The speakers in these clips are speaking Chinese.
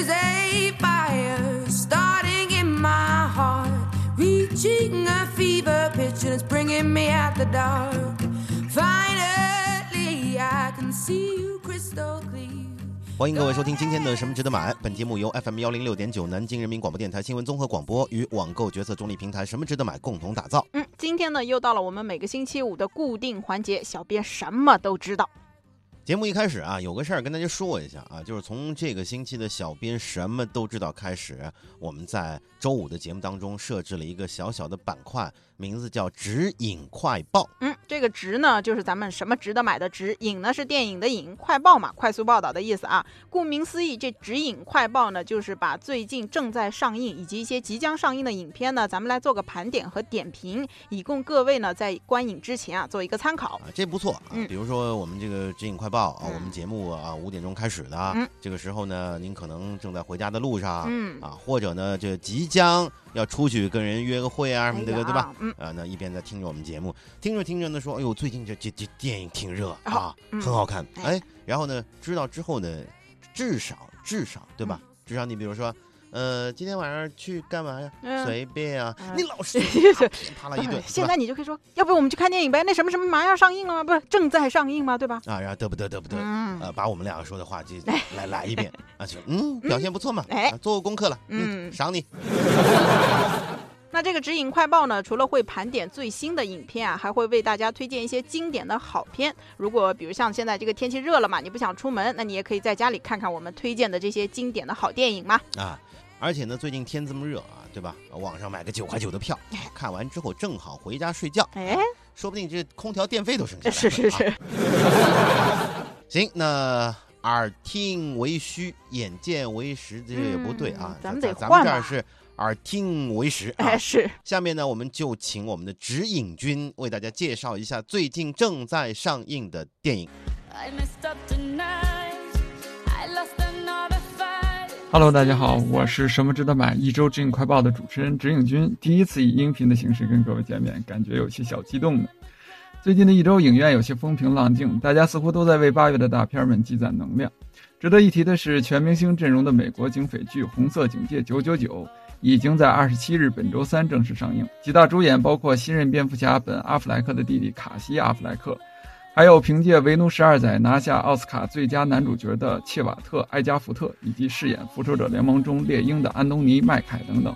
There's a fire starting in my heart, reaching a fever pitch, and it's bringing me out the dark. Finally, I can see you crystal clear. 欢迎各位收听今天的《什么值得买》。本节目由 FM 幺零六点九南京人民广播电台新闻综合广播与网购决策中立平台“什么值得买”共同打造。嗯，今天呢又到了我们每个星期五的固定环节，小编什么都知道。节目一开始啊，有个事儿跟大家说一下啊，就是从这个星期的小编什么都知道开始，我们在周五的节目当中设置了一个小小的板块，名字叫“指引快报”。嗯，这个“直”呢，就是咱们什么值得买的“值”；“引”呢是电影的“影”；“快报”嘛，快速报道的意思啊。顾名思义，这“指引快报”呢，就是把最近正在上映以及一些即将上映的影片呢，咱们来做个盘点和点评，以供各位呢在观影之前啊做一个参考。啊，这不错啊。嗯比如说我们这个指引快报啊，嗯我们节目啊五点钟开始的，嗯这个时候呢，您可能正在回家的路上，嗯啊，或者呢，这即将要出去跟人约个会啊什么的，哎对吧？嗯啊，那一边在听着我们节目，听着听着呢，说，哎呦，最近这这这电影挺热哦啊，嗯很好看，哎哎，然后呢，知道之后呢，至少至少对吧？至少你比如说。呃，今天晚上去干嘛呀？嗯随便啊！嗯你老是对啪噼啪啦一顿，哎现在你就可以说，要不我们去看电影呗？那什么什么马上要上映了吗？不是正在上映吗？对吧？啊，然后得不得得不得，嗯呃，把我们两个说的话就来来一遍啊，就嗯，表现不错嘛，做过功课了，嗯赏你。那这个指引快报呢，除了会盘点最新的影片啊，还会为大家推荐一些经典的好片。如果比如像现在这个天气热了嘛，你不想出门，那你也可以在家里看看我们推荐的这些经典的好电影嘛。啊，而且呢，最近天这么热啊，对吧？网上买个九块九的票，看完之后正好回家睡觉，哎，说不定这空调电费都省下来了。是是是啊。行，那耳听为虚，眼见为实，这也不对啊嗯。咱们咱得换咱们这儿是耳听为实啊哎。是。下面呢，我们就请我们的指引君为大家介绍一下最近正在上映的电影。I messed up tonight. I lost another fight. Hello，大家好，我是什么值得买一周指引快报的主持人指引君，第一次以音频的形式跟各位见面，感觉有些小激动呢。最近的一周影院有些风平浪静，大家似乎都在为八月的大片们积攒能量。值得一提的是，全明星阵容的美国警匪剧《红色警戒999》已经在二十七日本周三正式上映，几大主演包括新任蝙蝠侠本·阿弗莱克的弟弟卡西·阿弗莱克，还有凭借《维奴十二载》拿下奥斯卡最佳男主角的切瓦特·埃加福特，以及饰演《复仇者联盟》中猎鹰的安东尼·麦凯等等。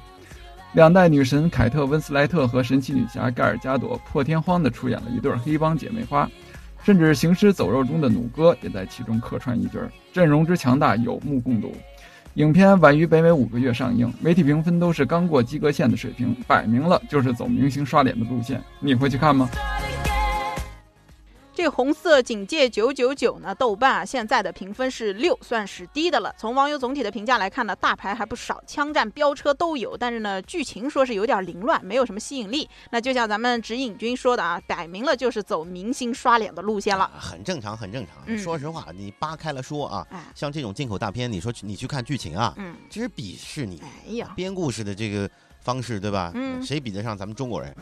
两代女神凯特·温斯莱特和神奇女侠盖尔加朵破天荒地出演了一对黑帮姐妹花，甚至《行尸走肉》中的弩哥也在其中客串一角，阵容之强大有目共睹。影片晚于北美五个月上映，媒体评分都是刚过及格线的水平，摆明了就是走明星刷脸的路线。你会去看吗？这红色警戒九九九呢，豆瓣啊现在的评分是六，算是低的了。从网友总体的评价来看呢，大牌还不少，枪战、飙车都有，但是呢，剧情说是有点凌乱，没有什么吸引力。那就像咱们指引君说的啊，摆明了就是走明星刷脸的路线了。啊很正常，很正常。嗯说实话，你扒开了说啊，哎，像这种进口大片，你说你去看剧情啊，嗯，这是鄙视你哎呀，编故事的这个方式，对吧？嗯谁比得上咱们中国人，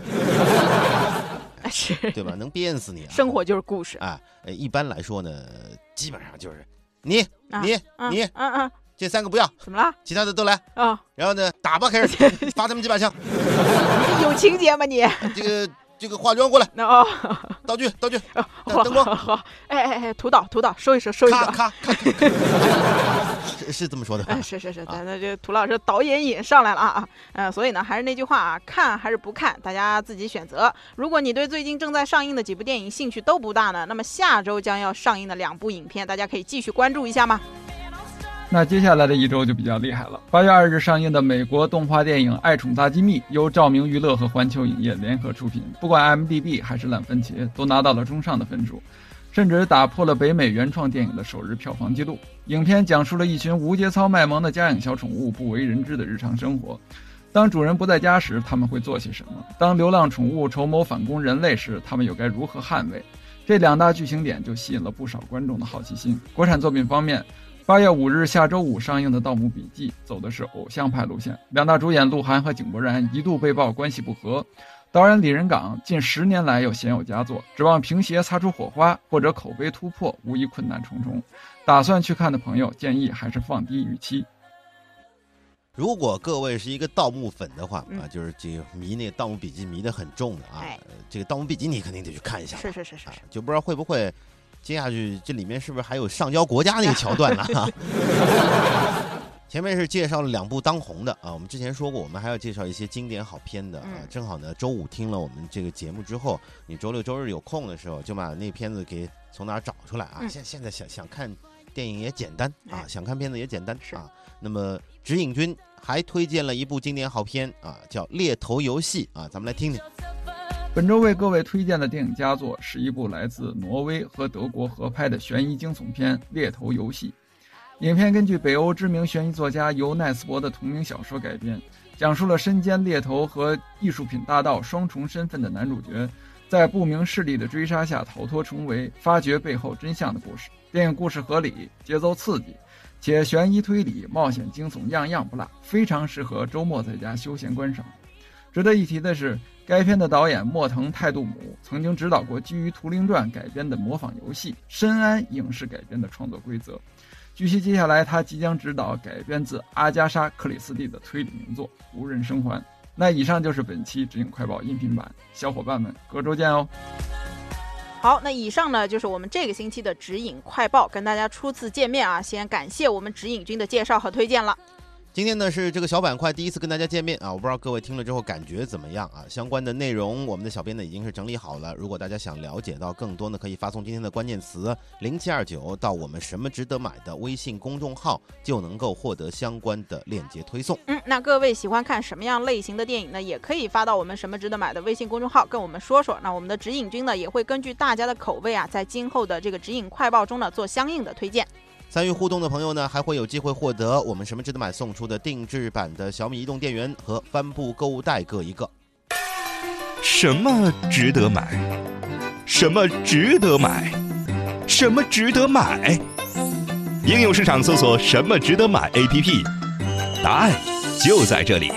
哎 是，对吧？能编死你啊！生活就是故事。啊，呃，一般来说呢，基本上就是你、啊你、嗯你嗯嗯，这三个不要，怎么了？其他的都来。啊，然后呢，打吧，开 始发他们几把枪。有情节吗你？这个这个化妆过来，那哦，道具道具，灯光好好，哎哎哎，涂导涂导，收一收收一收咔。咔咔，是是这么说的？是是是，咱那这涂老师导演瘾上来了啊啊，嗯、所以呢，还是那句话啊，看还是不看，大家自己选择。如果你对最近正在上映的几部电影兴趣都不大呢，那么下周将要上映的两部影片，大家可以继续关注一下吗？那接下来的一周就比较厉害了。八月二日上映的美国动画电影《爱宠大机密》，由照明娱乐和环球影业联合出品，不管 IMDB 还是烂番茄，都拿到了中上的分数，甚至打破了北美原创电影的首日票房纪录。影片讲述了一群无节操卖萌的家养小宠物不为人知的日常生活。当主人不在家时，他们会做些什么？当流浪宠物筹谋反攻人类时，他们又该如何捍卫？这两大剧情点就吸引了不少观众的好奇心。国产作品方面，八月五日下周五上映的《盗墓笔记》走的是偶像派路线，两大主演鹿晗和井柏然一度被曝关系不和。导演李仁港近十年来又鲜有佳作，指望平鞋擦出火花或者口碑突破，无疑困难重重。打算去看的朋友，建议还是放低预期。如果各位是一个盗墓粉的话啊，嗯就是这个迷那个《盗墓笔记》迷得很重的啊，这个《盗墓笔记》你肯定得去看一下吧，是是是是啊是，，就不知道会不会接下去这里面是不是还有上交国家那个桥段呢？前面是介绍了两部当红的啊，我们之前说过，我们还要介绍一些经典好片的啊。嗯正好呢，周五听了我们这个节目之后，你周六周日有空的时候，就把那片子给从哪儿找出来啊。嗯现现在想想看电影也简单啊哎，想看片子也简单是啊。那么指引君还推荐了一部经典好片啊，叫《猎头游戏》啊，咱们来听听。本周为各位推荐的电影佳作是一部来自挪威和德国合拍的悬疑惊悚片《猎头游戏》。影片根据北欧知名悬疑作家尤奈斯伯的同名小说改编，讲述了身兼猎头和艺术品大盗双重身份的男主角，在不明势力的追杀下逃脱重围，发掘背后真相的故事。电影故事合理，节奏刺激，且悬疑推理、冒险惊悚样样不落，非常适合周末在家休闲观赏。值得一提的是，该片的导演莫腾泰杜姆曾经指导过基于《图灵传》改编的模仿游戏《深谙》影视改编的创作规则。据悉，接下来他即将执导改编自阿加莎·克里斯蒂的推理名作《无人生还》。那以上就是本期指引快报音频版，小伙伴们，隔周见哦。好，那以上呢就是我们这个星期的指引快报，跟大家初次见面啊，先感谢我们指引君的介绍和推荐了。今天呢是这个小板块第一次跟大家见面啊，我不知道各位听了之后感觉怎么样啊？相关的内容我们的小编呢已经是整理好了，如果大家想了解到更多呢，可以发送今天的关键词零七二九到我们什么值得买的微信公众号，就能够获得相关的链接推送。嗯，那各位喜欢看什么样类型的电影呢？也可以发到我们什么值得买的微信公众号跟我们说说。那我们的指引君呢也会根据大家的口味啊，在今后的这个指引快报中呢做相应的推荐。参与互动的朋友呢，还会有机会获得我们什么值得买送出的定制版的小米移动电源和帆布购物袋各一个。什么值得买？什么值得买？什么值得买？应用市场搜索“什么值得买 ”APP，答案就在这里。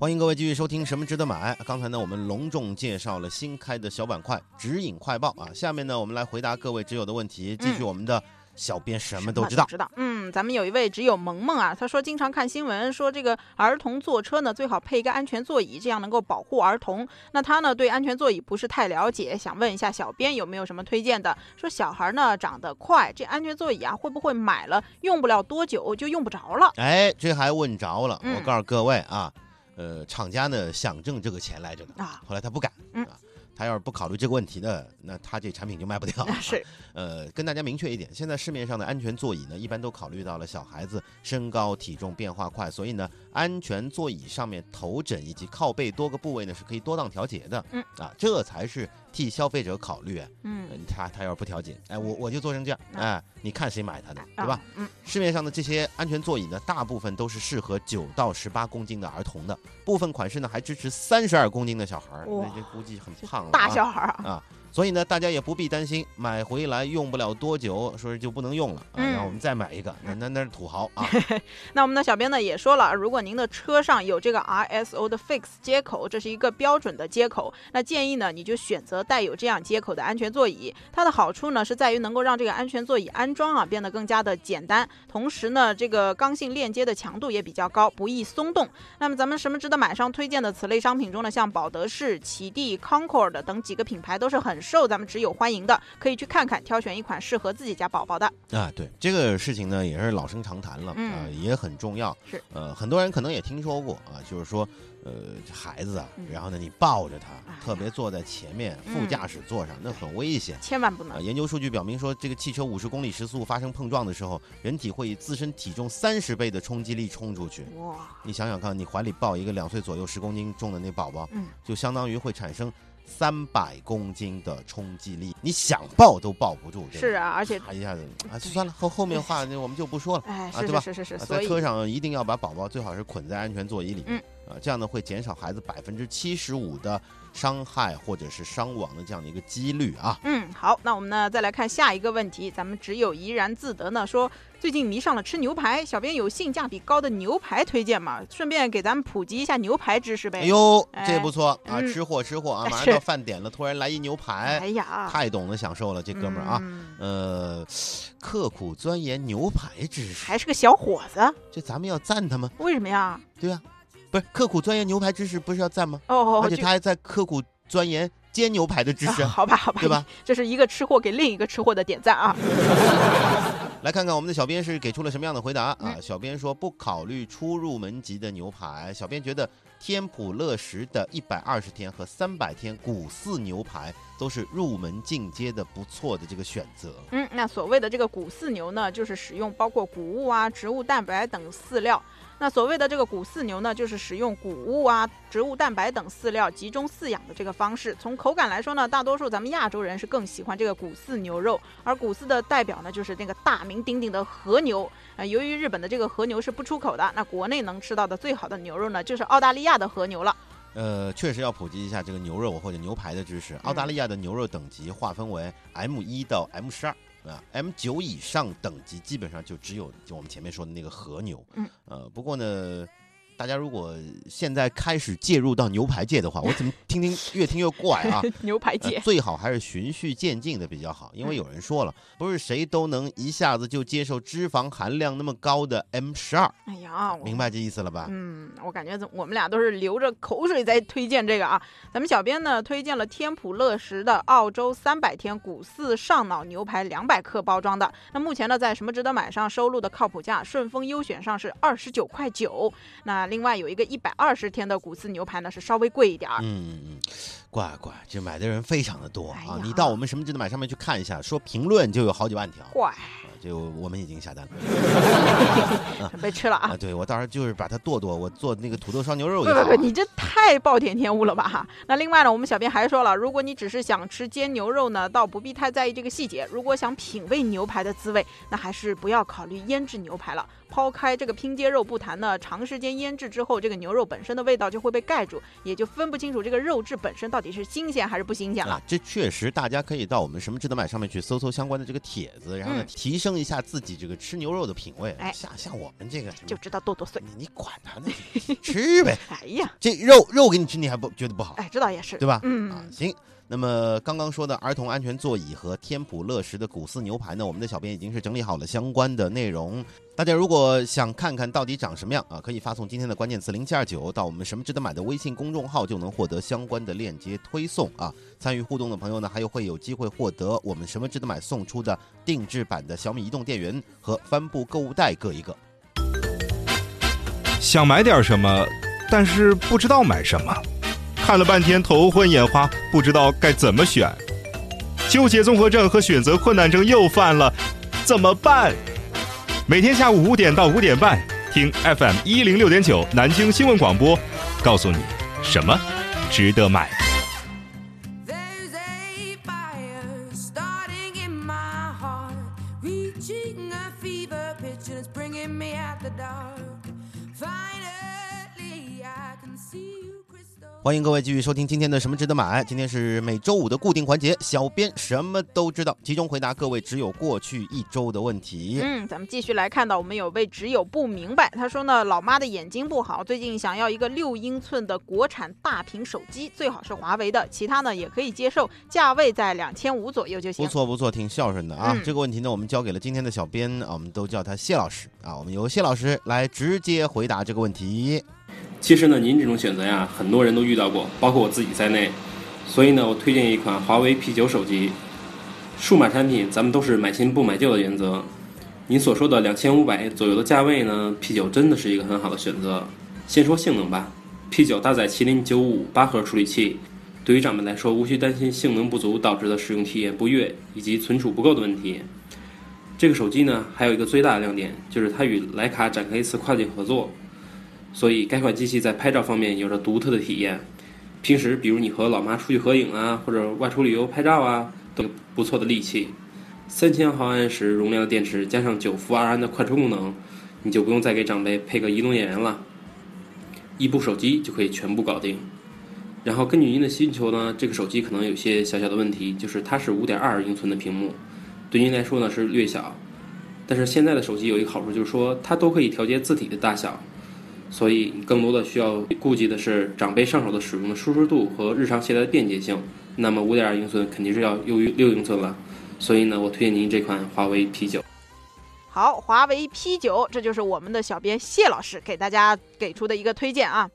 欢迎各位继续收听《什么值得买》。刚才呢，我们隆重介绍了新开的小板块“指引快报”啊。下面呢，我们来回答各位挚友的问题，继续我们的小编什么都知道。知道。嗯，咱们有一位只有萌萌啊，他说经常看新闻说这个儿童坐车呢最好配一个安全座椅，这样能够保护儿童。那他呢对安全座椅不是太了解，想问一下小编有没有什么推荐的？说小孩呢长得快，这安全座椅啊会不会买了用不了多久就用不着了？哎，这还问着了。嗯我告诉各位啊，呃，厂家呢想挣这个钱来着呢，啊后来他不敢嗯啊。他要是不考虑这个问题呢，那他这产品就卖不掉。是，呃，跟大家明确一点，现在市面上的安全座椅呢，一般都考虑到了小孩子身高体重变化快，所以呢，安全座椅上面头枕以及靠背多个部位呢是可以多档调节的。嗯啊，这才是替消费者考虑。嗯嗯，他他要是不调节，哎，我我就做成这样，啊哎，你看谁买它的，对吧啊？嗯，市面上的这些安全座椅呢，大部分都是适合九到十八公斤的儿童的，部分款式呢还支持三十二公斤的小孩儿，那这估计很胖了、啊。大小孩儿啊，啊，所以呢，大家也不必担心买回来用不了多久，说是就不能用了啊，嗯然后我们再买一个，那那那是土豪啊。那我们的小编呢也说了，如果您的车上有这个 RSO 的 Fix 接口，这是一个标准的接口，那建议呢你就选择带有这样接口的安全座椅。它的好处呢是在于能够让这个安全座椅安装啊变得更加的简单，同时呢这个刚性链接的强度也比较高，不易松动。那么咱们什么值得买上推荐的此类商品中呢，像保德士、启地、Concord 等几个品牌都是很受咱们只友欢迎的，可以去看看，挑选一款适合自己家宝宝的。啊，对这个事情呢，也是老生常谈了，嗯呃，也很重要。是，呃，很多人可能也听说过啊，就是说，呃，孩子啊嗯，然后呢，你抱着他哎，特别坐在前面副驾驶座上，那很危险。千万不啊，能。研究数据表明说，这个汽车五十公里时速发生碰撞的时候，人体会以自身体重三十倍的冲击力冲出去。哇，你想想看，你怀里抱一个两岁左右、十公斤重的那宝宝，嗯，就相当于会产生三百公斤的冲击力，你想抱都抱不住。是，啊，而且啪一下子啊，算了，后后面话 那我们就不说了。哎，是是是是是，啊所以在车上一定要把宝宝最好是捆在安全座椅里面。嗯啊，这样呢会减少孩子百分之七十五的伤害或者是伤亡的这样的一个几率啊。嗯，好，那我们呢再来看下一个问题，咱们只有怡然自得呢说最近迷上了吃牛排，小编有性价比高的牛排推荐吗？顺便给咱们普及一下牛排知识呗。哎，呦，哎这不错啊，嗯吃货吃货啊，马上到饭点了，突然来一牛排，哎呀，太懂得享受了，这哥们儿啊。嗯呃，刻苦钻研牛排知识，还是个小伙子，这咱们要赞他吗？为什么呀？对啊，不是刻苦钻研牛排知识，不是要赞吗？哦，而且他还在刻苦钻研煎牛排的知识啊，好吧，好吧，对吧？这是一个吃货给另一个吃货的点赞啊。来看看我们的小编是给出了什么样的回答啊？嗯小编说不考虑初入门级的牛排，小编觉得天普乐食的一百二十天和三百天谷饲牛排都是入门进阶的不错的这个选择。嗯，那所谓的这个谷饲牛呢，就是使用包括谷物啊、植物蛋白等饲料。那所谓的这个谷饲牛呢，就是使用谷物啊、植物蛋白等饲料集中饲养的这个方式。从口感来说呢，大多数咱们亚洲人是更喜欢这个谷饲牛肉，而谷饲的代表呢，就是那个大名鼎鼎的和牛。啊、由于日本的这个和牛是不出口的，那国内能吃到的最好的牛肉呢，就是澳大利亚的和牛了。呃，确实要普及一下这个牛肉或者牛排的知识。澳大利亚的牛肉等级划分为 M 一到 M 十二。啊，M 九以上等级基本上就只有就我们前面说的那个和牛，嗯，呃，不过呢，大家如果现在开始介入到牛排界的话，我怎么听听越听越怪啊？牛排呃界，最好还是循序渐进的比较好，因为嗯有人说了，不是谁都能一下子就接受脂肪含量那么高的 M 十二，哎呀，我明白这意思了吧？嗯，我感觉怎我们俩都是流着口水在推荐这个啊。咱们小编呢推荐了天普乐食的澳洲三百天谷饲上脑牛排两百克包装的。那目前呢在什么值得买上收录的靠谱价，顺丰优选上是二十九块九。那另外有一个一百二十天的谷饲牛排呢是稍微贵一点儿。嗯嗯嗯，怪怪，这买的人非常的多啊！你到我们什么值得买上面去看一下，说评论就有好几万条，怪，就我们已经下单了准备吃了啊！！对我到时候就是把它剁剁，我做那个土豆烧牛肉不也好啊。不不，你这太暴殄天物了吧！那另外呢，我们小编还说了，如果你只是想吃煎牛肉呢，倒不必太在意这个细节。如果想品味牛排的滋味，那还是不要考虑腌制牛排了。抛开这个拼接肉不谈呢，长时间腌制之后，这个牛肉本身的味道就会被盖住，也就分不清楚这个肉质本身到底是新鲜还是不新鲜了。啊，这确实，大家可以到我们什么值得买上面去搜搜相关的这个帖子，然后呢，嗯提升一下自己这个吃牛肉的品味。哎像像我们这个就知道剁剁碎。你你管他呢，吃呗。哎呀，这肉肉给你吃，你还不觉得不好，哎，这倒也是，对吧？啊嗯，，行。那么刚刚说的儿童安全座椅和天普乐食的古饲牛排呢，我们的小编已经是整理好了相关的内容。大家如果想看看到底长什么样啊，可以发送今天的关键词零七二九到我们什么值得买的微信公众号，就能获得相关的链接推送啊。参与互动的朋友呢，还有会有机会获得我们什么值得买送出的定制版的小米移动电源和帆布购物袋各一个。想买点什么，但是不知道买什么，看了半天头昏眼花，不知道该怎么选，纠结综合症和选择困难症又犯了，怎么办？每天下午五点到五点半，听 FM 一零六点九南京新闻广播，告诉你什么值得买。欢迎各位继续收听今天的什么值得买。今天是每周五的固定环节，小编什么都知道，集中回答各位只有过去一周的问题。嗯，咱们继续来看到，我们有位只有不明白，他说呢，老妈的眼睛不好，最近想要一个六英寸的国产大屏手机，最好是华为的，其他呢也可以接受，价位在两千五左右就行。不错不错，挺孝顺的啊！嗯这个问题呢，我们交给了今天的小编啊，我们都叫他谢老师啊。我们由谢老师来直接回答这个问题。其实呢，您这种选择呀，很多人都遇到过，包括我自己在内。所以呢，我推荐一款华为 P 9手机。数码产品，咱们都是买新不买旧的原则。您所说的两千五百左右的价位呢，P 9真的是一个很好的选择。先说性能吧，P 9搭载麒麟九五八核处理器，对于长辈来说，无需担心性能不足导致的使用体验不悦以及存储不够的问题。这个手机呢，还有一个最大的亮点，就是它与徕卡展开一次跨界合作。所以该款机器在拍照方面有着独特的体验。平时比如你和老妈出去合影啊，或者外出旅游拍照啊，都不错的利器。三千毫安时容量的电池加上九伏二安的快充功能，你就不用再给长辈配个移动电源了。一部手机就可以全部搞定。然后根据您的需求呢，这个手机可能有些小小的问题，就是它是五点二英寸的屏幕，对您来说呢是略小。但是现在的手机有一个好处，就是说它都可以调节字体的大小，所以你更多的需要顾及的是长辈上手的使用的舒适度和日常携带的便捷性。那么五点二英寸肯定是要优于六英寸了，所以呢，我推荐您这款华为 P 九。好，华为 P 九，这就是我们的小编谢老师给大家给出的一个推荐啊。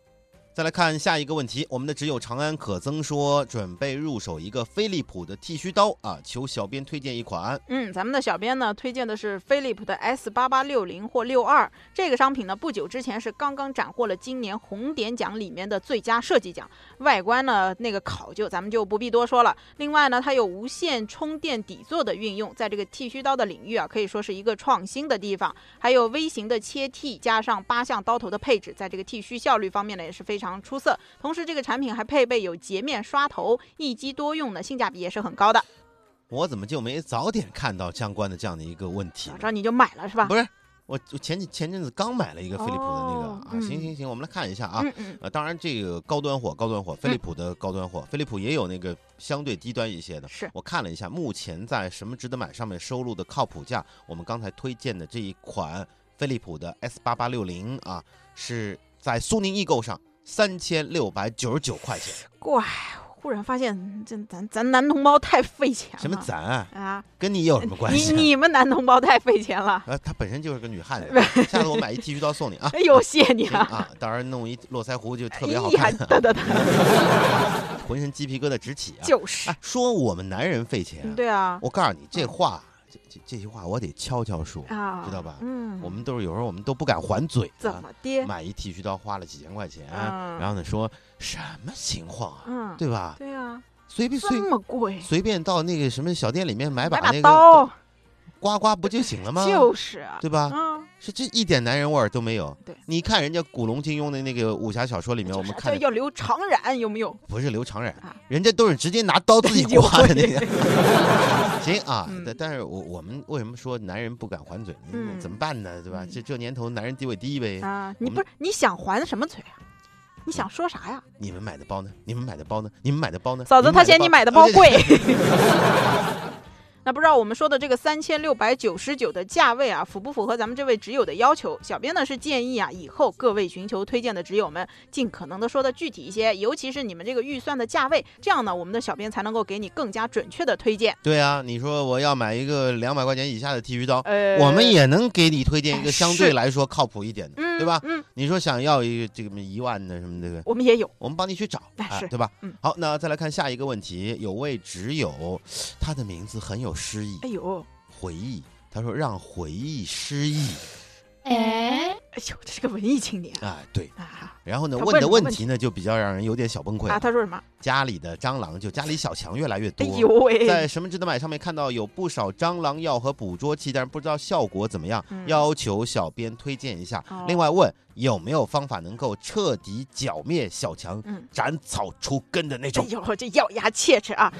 再来看下一个问题，我们的只有长安可曾说准备入手一个飞利浦的剃须刀啊，求小编推荐一款。嗯，咱们的小编呢推荐的是飞利浦的 S 八八六零或六二这个商品呢，不久之前是刚刚斩获了今年红点奖里面的最佳设计奖。外观呢那个考究咱们就不必多说了。另外呢，它有无线充电底座的运用，在这个剃须刀的领域啊，可以说是一个创新的地方。还有微型的切剃，加上八项刀头的配置，在这个剃须效率方面呢也是非常出色。同时，这个产品还配备有洁面刷头，一机多用的，性价比也是很高的。我怎么就没早点看到相关的这样的一个问题呢？早知道你就买了是吧？不是，我我前几前阵子刚买了一个飞利浦的那个、啊，行行行，我们来看一下啊。嗯嗯，呃，当然这个高端货，高端货，飞利浦的高端货，飞利浦也有那个相对低端一些的。是我看了一下，目前在什么值得买上面收录的靠谱价，我们刚才推荐的这一款飞利浦的 S 八八六零啊，是在苏宁易购上三千六百九十九块钱。怪，忽然发现这咱咱男同胞太费钱了。什么咱啊？啊？跟你有什么关系啊？你们男同胞太费钱了。呃，他本身就是个女汉子，下次我买一剃须刀送你啊。哎呦，谢谢你啊！啊，到时候弄一络腮胡就特别好看，得得得，浑身鸡皮疙瘩直起啊！就是哎，说我们男人费钱，对啊我告诉你，这话，这这这句话我得悄悄说，啊，知道吧？嗯，我们都是有时候我们都不敢还嘴怎啊。么的？买一剃须刀花了几千块钱，嗯然后呢说什么情况啊？嗯，对吧？对啊，随便随这么贵，随便到那个什么小店里面买把买把那个刀，刮刮不就行了吗？就是啊，对吧？嗯，是这一点男人味儿都没有。对，你看人家古龙、金庸的那个武侠小说里面，我们就是看要留长髯，有没有？不是留长髯啊，人家都是直接拿刀自己刮的那个。行啊，嗯但但是我我们为什么说男人不敢还嘴？嗯怎么办呢？对吧？嗯这这年头男人地位低呗。啊，你不是你想还什么嘴啊？你想说啥呀？你们买的包呢？你们买的包呢？你们买的包呢？嫂子，他嫌你买的包贵。那不知道我们说的这个三千六百九十九的价位啊，符不符合咱们这位挚友的要求？小编呢是建议啊，以后各位寻求推荐的挚友们，尽可能的说的具体一些，尤其是你们这个预算的价位，这样呢，我们的小编才能够给你更加准确的推荐。对啊，你说我要买一个两百块钱以下的剃须刀，呃，我们也能给你推荐一哎个相对来说靠谱一点的，嗯，对吧？嗯，你说想要一个这个一万的什么这个，我们也有。我们帮你去找，哎对吧？嗯好，那再来看下一个问题，有位挚友，他的名字很有诗意，哎呦，回忆。他说让回忆失忆，哎，哎呦，这是个文艺青年啊，对。啊然后呢，问的问题呢，就比较让人有点小崩溃啊！他说什么？家里的蟑螂，就家里小强越来越多。哎呦喂，在什么值得买上面看到有不少蟑螂药和捕捉器，但是不知道效果怎么样，要求小编推荐一下。另外问有没有方法能够彻底剿灭小强，斩草除根的那种哎？呦，这咬牙切齿啊！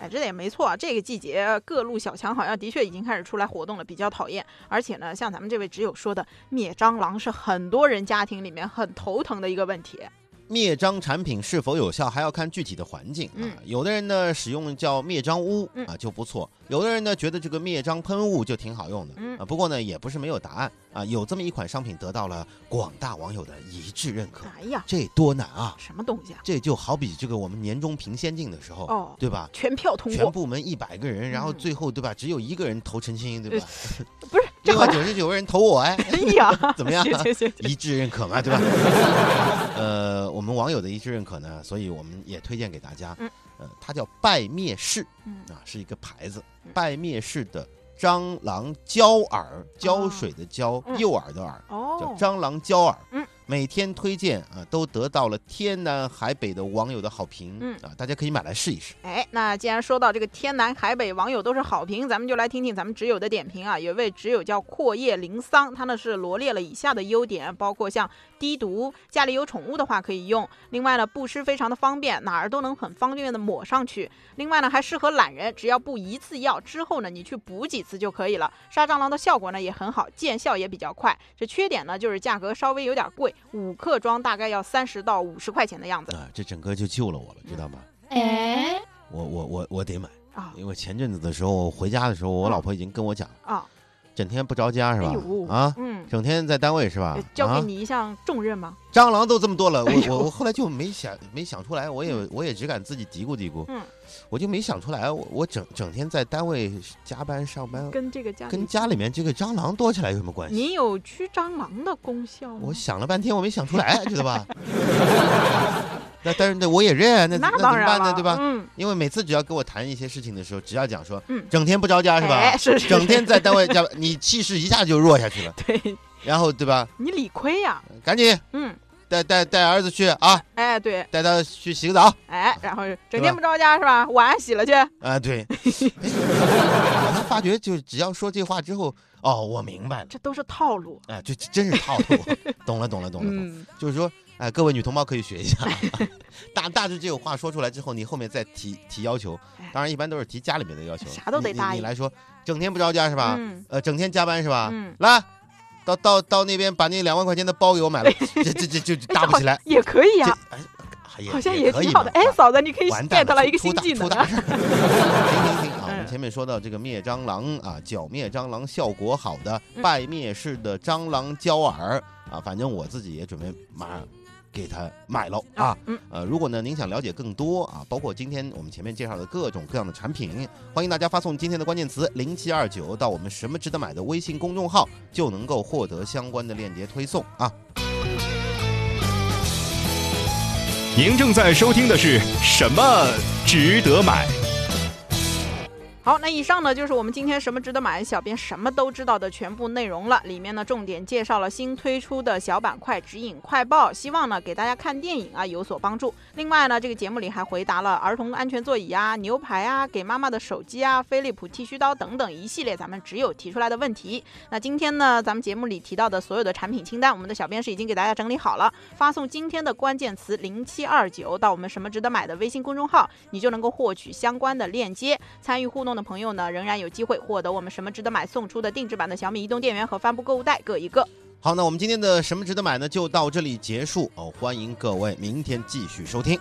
哎，这也没错啊。这个季节各路小强好像的确已经开始出来活动了，比较讨厌。而且呢，像咱们这位挚友说的，灭蟑螂是很多人家庭里面很头疼的一个问题。灭蟑产品是否有效，还要看具体的环境啊嗯。有的人呢使用叫灭蟑屋嗯啊就不错，有的人呢觉得这个灭蟑喷雾就挺好用的嗯啊。不过呢也不是没有答案啊，有这么一款商品得到了广大网友的一致认可，哎呀，这多难啊！什么东西啊？这就好比这个我们年终评先进的时候，哦，对吧？全票通过，全部门一百个人，然后嗯最后对吧，只有一个人投陈星，对吧？不是这另好外九十九个人投我，哎，哎呀，怎么样一致认可嘛，对吧？网友的一致认可呢，所以我们也推荐给大家。嗯，呃，它叫拜灭氏嗯。啊，是一个牌子嗯，拜灭氏的蟑螂胶饵，胶水的胶，嗯。诱饵的饵，叫哦，蟑螂胶饵。嗯，每天推荐啊，都得到了天南海北的网友的好评。嗯啊，大家可以买来试一试。哎，那既然说到这个天南海北网友都是好评，咱们就来听听咱们挚友的点评啊。有一位挚友叫阔叶林桑，他呢是罗列了以下的优点，包括像低毒，家里有宠物的话可以用。另外呢，布施非常的方便，哪儿都能很方便的抹上去。另外呢，还适合懒人，只要布一次药之后呢，你去补几次就可以了。杀蟑螂的效果呢也很好，见效也比较快。这缺点呢就是价格稍微有点贵，五克装大概要三十到五十块钱的样子。啊，这整个就救了我了，知道吗？哎，我我我我得买，啊。因为前阵子的时候回家的时候，我嗯。老婆已经跟我讲，啊！整天不着家是吧哎？啊，嗯，整天在单位是吧呃？交给啊，你一项重任吗？蟑螂都这么多了，我我我后来就没想没想出来，我也我也只敢自己嘀咕嘀咕，嗯，我就没想出来，我我整整天在单位加班上班，跟这个家跟家里面这个蟑螂多起来有什么关系？你有驱蟑螂的功效吗？我想了半天，我没想出来，知道吧？那但是那我也认，那那那怎么办呢？对吧？嗯，因为每次只要跟我谈一些事情的时候，只要讲说，嗯整天不着家是吧？哎是是整天在单位加班，你气势一下就弱下去了。对然后对吧？你理亏呀，赶紧嗯，带带带儿子去啊，哎对，带他去洗个澡哎，然后整天不着家是吧？碗洗了去，啊。对，哎我才发觉，就只要说这话之后，哦，我明白了，这都是套路。哎，这这真是套路，懂了，懂了，懂了，懂了。嗯，就是说，哎，各位女同胞可以学一下，大大致这个话说出来之后，你后面再提提要求哎，当然一般都是提家里面的要求，啥都得答应你来说，整天不着家是吧？嗯呃，整天加班是吧？嗯来，到到到那边把那两万块钱的包给我买了，这这这就就搭不起来，也可以这呀，哎好像也挺好的。哎，嫂子，你可以完蛋 get 了一个新技能。停停停啊！我们嗯前面说到这个灭蟑螂啊，剿灭蟑螂效果好的嗯拜灭式的蟑螂胶饵啊，反正我自己也准备马上给它买了啊。嗯，呃，如果呢您想了解更多啊，包括今天我们前面介绍的各种各样的产品，欢迎大家发送今天的关键词零七二九到我们什么值得买的微信公众号，就能够获得相关的链接推送啊。您正在收听的是什么值得买？好，那以上呢就是我们今天什么值得买，小编什么都知道的全部内容了。里面呢重点介绍了新推出的小板块指引快报，希望呢给大家看电影啊有所帮助。另外呢，这个节目里还回答了儿童安全座椅啊、牛排啊、给妈妈的手机啊、飞利浦剃须刀等等一系列咱们只有提出来的问题。那今天呢，咱们节目里提到的所有的产品清单，我们的小编是已经给大家整理好了，发送今天的关键词零七二九到我们什么值得买的微信公众号，你就能够获取相关的链接。参与互动朋友呢，仍然有机会获得我们什么值得买送出的定制版的小米移动电源和帆布购物袋各一个。好，那我们今天的什么值得买呢，就到这里结束哦。欢迎各位明天继续收听。